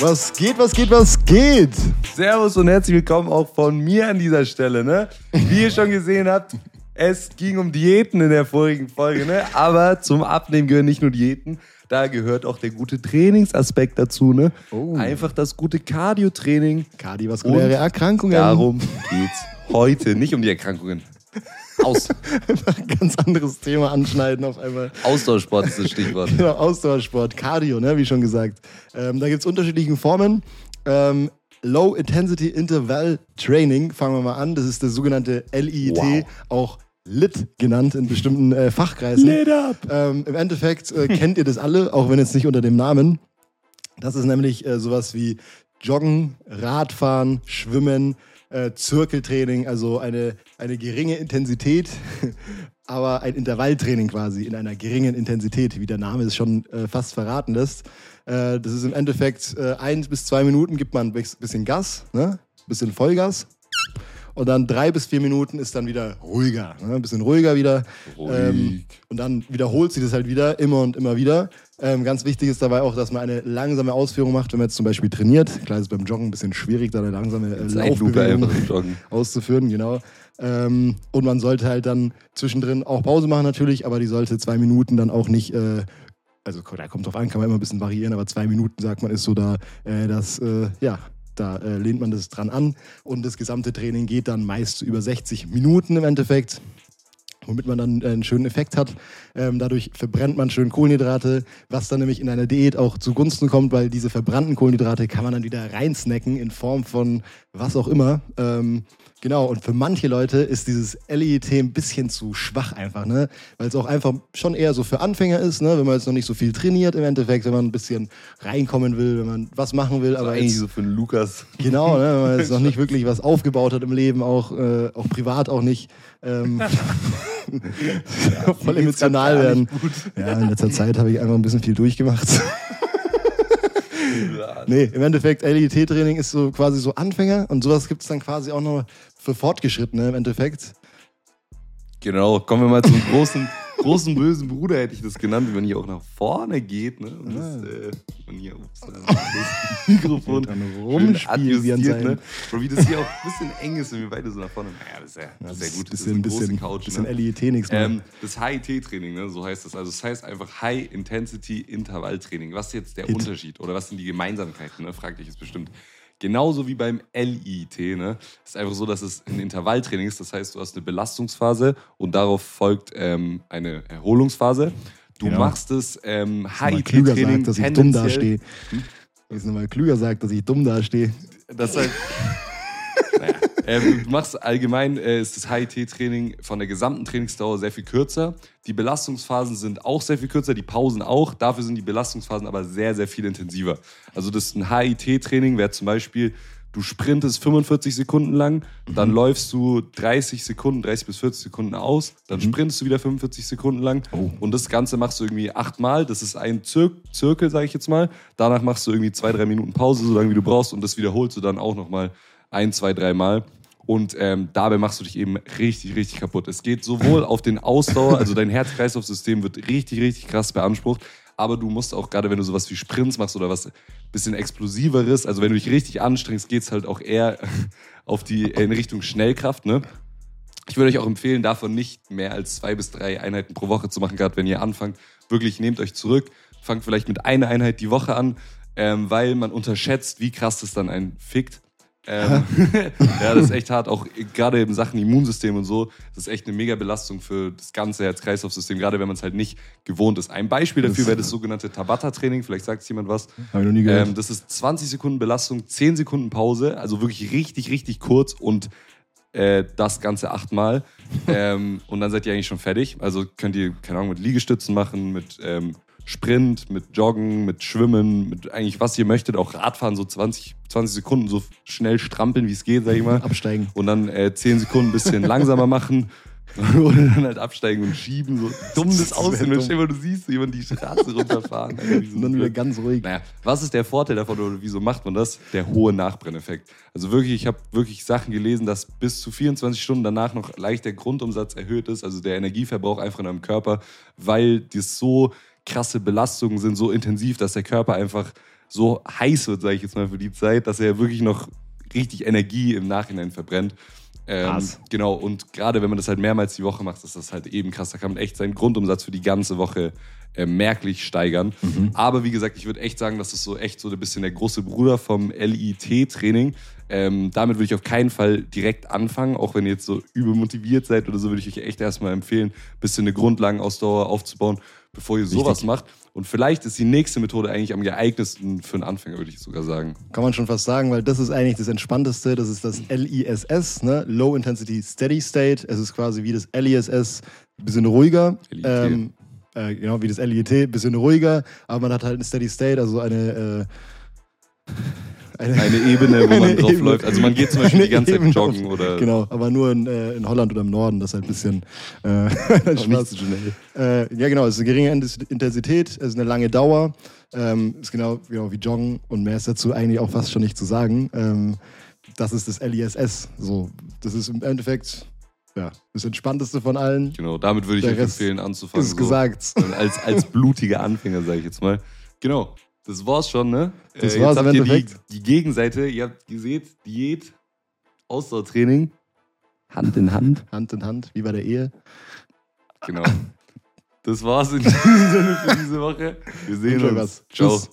Was geht, was geht, was geht? Servus und herzlich willkommen auch von mir an dieser Stelle. Ne? Wie ihr schon gesehen habt, es ging um Diäten in der vorigen Folge. Ne? Aber zum Abnehmen gehören nicht nur Diäten, da gehört auch der gute Trainingsaspekt dazu. Ne? Oh. Einfach das gute Cardio-Training. Kardiovaskuläre Und Erkrankungen. Darum geht's heute. Nicht um die Erkrankungen. Aus Ein ganz anderes Thema anschneiden auf einmal. Ausdauersport ist das Stichwort. Genau, Ausdauersport, Cardio, ne, wie schon gesagt. Ähm, da gibt es unterschiedliche Formen. Ähm, Low Intensity Interval Training, fangen wir mal an. Das ist das sogenannte LIT, Wow. auch LIT genannt in bestimmten äh, Fachkreisen. Lit up. Ähm, Im Endeffekt äh, kennt ihr das alle, auch wenn jetzt nicht unter dem Namen. Das ist nämlich äh, sowas wie Joggen, Radfahren, Schwimmen, äh, Zirkeltraining, also eine, eine geringe Intensität, aber ein Intervalltraining quasi in einer geringen Intensität, wie der Name es schon äh, fast verraten lässt. Äh, das ist im Endeffekt äh, ein bis zwei Minuten gibt man ein bis- bisschen Gas, ne? bisschen Vollgas. Und dann drei bis vier Minuten ist dann wieder ruhiger, ne? ein bisschen ruhiger wieder. Ruhig. Ähm, und dann wiederholt sich das halt wieder, immer und immer wieder. Ähm, ganz wichtig ist dabei auch, dass man eine langsame Ausführung macht, wenn man jetzt zum Beispiel trainiert. Klar ist beim Joggen ein bisschen schwierig, da eine langsame äh, Laufbewegung auszuführen, genau. Ähm, und man sollte halt dann zwischendrin auch Pause machen natürlich, aber die sollte zwei Minuten dann auch nicht, äh, also da kommt drauf an, kann man immer ein bisschen variieren, aber zwei Minuten sagt man ist so da, äh, dass, äh, ja, da äh, lehnt man das dran an und das gesamte Training geht dann meist über 60 Minuten im Endeffekt womit man dann äh, einen schönen Effekt hat. Ähm, dadurch verbrennt man schön Kohlenhydrate, was dann nämlich in einer Diät auch zugunsten kommt, weil diese verbrannten Kohlenhydrate kann man dann wieder reinsnacken in Form von was auch immer. Ähm, genau, und für manche Leute ist dieses LET ein bisschen zu schwach einfach, ne? weil es auch einfach schon eher so für Anfänger ist, ne? wenn man jetzt noch nicht so viel trainiert im Endeffekt, wenn man ein bisschen reinkommen will, wenn man was machen will. Aber aber eigentlich jetzt, so für einen Lukas. Genau, ne, wenn man jetzt noch nicht wirklich was aufgebaut hat im Leben, auch, äh, auch privat auch nicht. Ähm, voll Mir geht's emotional werden. Ja, in letzter Zeit habe ich einfach ein bisschen viel durchgemacht. nee, im Endeffekt, LIT-Training ist so quasi so Anfänger und sowas gibt es dann quasi auch noch für Fortgeschrittene im Endeffekt. Genau, kommen wir mal zum großen, großen bösen Bruder, hätte ich das genannt, wenn man hier auch nach vorne geht. Ne? Und das, äh, man hier, ups, das Mikrofon seinem- ne? Bro, wie das hier auch ein bisschen eng ist und wir beide so nach vorne. Naja, das ist ja, das ist ja gut. Das ist Bisschen, eine bisschen, Couch. bisschen ne? LIT nichts mehr. Ähm, das HIT-Training, ne, so heißt das. Also das heißt einfach High Intensity Intervalltraining. Was ist jetzt der Hit. Unterschied oder was sind die Gemeinsamkeiten? Ne? Fragt dich jetzt bestimmt. Genauso wie beim LIT. Ne? Es ist einfach so, dass es ein Intervalltraining ist. Das heißt, du hast eine Belastungsphase und darauf folgt ähm, eine Erholungsphase. Du Genau. machst es ähm, HIT-Training dass ich dumm dastehe. Jetzt nochmal Klüger sagt, dass ich dumm dastehe. Das heißt, ähm, du machst allgemein, äh, ist das HIT-Training von der gesamten Trainingsdauer sehr viel kürzer. Die Belastungsphasen sind auch sehr viel kürzer, die Pausen auch. Dafür sind die Belastungsphasen aber sehr, sehr viel intensiver. Also das ist ein HIT-Training wäre zum Beispiel, du sprintest 45 Sekunden lang, dann läufst du 30 Sekunden, 30 bis 40 Sekunden aus, dann sprintest du wieder 45 Sekunden lang Oh. und das Ganze machst du irgendwie achtmal. Das ist ein Zir Zirkel, sage ich jetzt mal. Danach machst du irgendwie zwei, drei Minuten Pause, so lange wie du brauchst und das wiederholst du dann auch nochmal ein, zwei, dreimal. Und ähm, dabei machst du dich eben richtig, richtig kaputt. Es geht sowohl auf den Ausdauer, also dein Herz-Kreislauf-System wird richtig, richtig krass beansprucht. Aber du musst auch, gerade wenn du sowas wie Sprints machst oder was bisschen explosiveres, also wenn du dich richtig anstrengst, geht es halt auch eher auf die, in Richtung Schnellkraft, ne? Ich würde euch auch empfehlen, davon nicht mehr als zwei bis drei Einheiten pro Woche zu machen, gerade wenn ihr anfangt. Wirklich nehmt euch zurück, fangt vielleicht mit einer Einheit die Woche an, ähm, weil man unterschätzt, wie krass das dann einen fickt. Ähm, ja, das ist echt hart, auch gerade in Sachen Immunsystem und so. Das ist echt eine mega Belastung für das ganze Herz-Kreislauf-System, gerade wenn man es halt nicht gewohnt ist. Ein Beispiel dafür wäre das sogenannte Tabata-Training, vielleicht sagt es jemand was. Habe ich noch nie gehört. Ähm, das ist 20 Sekunden Belastung, 10 Sekunden Pause, also wirklich richtig, richtig kurz und äh, das Ganze achtmal. ähm, und dann seid ihr eigentlich schon fertig. Also könnt ihr, keine Ahnung, mit Liegestützen machen, mit ähm, Sprint, mit Joggen, mit Schwimmen, mit eigentlich was ihr möchtet. Auch Radfahren, so 20, 20 Sekunden so schnell strampeln, wie es geht, sag ich mal. Absteigen. Und dann äh, 10 Sekunden ein bisschen langsamer machen. Oder dann halt absteigen und schieben. So dumm das wär aussehen. dumm. Stell mal, du siehst jemand die Straße runterfahren. Alter, Und dann wieder ganz ruhig. Naja, was ist der Vorteil davon oder wieso macht man das? Der hohe Nachbrenneffekt. Also wirklich, ich habe wirklich Sachen gelesen, dass bis zu 24 Stunden danach noch leicht der Grundumsatz erhöht ist, also der Energieverbrauch einfach in deinem Körper, weil das so krasse Belastungen sind, so intensiv, dass der Körper einfach so heiß wird, sage ich jetzt mal, für die Zeit, dass er wirklich noch richtig Energie im Nachhinein verbrennt. Ähm, Krass. genau, und gerade wenn man das halt mehrmals die Woche macht, ist das halt eben krass. Da kann man echt seinen Grundumsatz für die ganze Woche äh, merklich steigern. Aber wie gesagt, ich würde echt sagen, das ist so echt so ein bisschen der große Bruder vom LIT-Training. Ähm, damit würde ich auf keinen Fall direkt anfangen, auch wenn ihr jetzt so übermotiviert seid oder so, würde ich euch echt erstmal empfehlen, ein bisschen eine Grundlagenausdauer aufzubauen, bevor ihr sowas Richtig. macht. Und vielleicht ist die nächste Methode eigentlich am geeignetsten für einen Anfänger, würde ich sogar sagen. Kann man schon fast sagen, weil das ist eigentlich das Entspannteste. Das ist das LISS, ne? Low Intensity Steady State. Es ist quasi wie das LISS, ein bisschen ruhiger. LIT. Ähm, äh, genau, wie das LIT, ein bisschen ruhiger. Aber man hat halt eine Steady State, also eine. Äh, Eine Ebene, wo man Eine drauf Ebene. läuft. Also man geht zum Beispiel Eine die ganze Ebene Zeit joggen oder Genau, aber nur in, äh, in Holland oder im Norden, das ist halt ein bisschen. Äh, nicht Spaß. so schnell. Äh, ja, genau, es ist eine geringe Intensität, es ist eine lange Dauer. Ähm, ist genau, genau wie Joggen und mehr ist dazu eigentlich auch fast schon nicht zu sagen. Ähm, das ist das LISS. So, das ist im Endeffekt ja, das Entspannteste von allen. Genau, damit würde ich euch empfehlen, anzufangen. Ist so. gesagt. Als, als blutiger Anfänger, sage ich jetzt mal. Genau, das war's schon, ne? Das Äh, war's jetzt im habt ihr die, Endeffekt. die Gegenseite, ihr habt gesehen, Diät, Ausdauertraining, Hand in Hand. Hand in Hand, wie bei der Ehe. Genau. Das war's in diesem Sinne für diese Woche. Wir sehen uns. was. Ciao. Tschüss.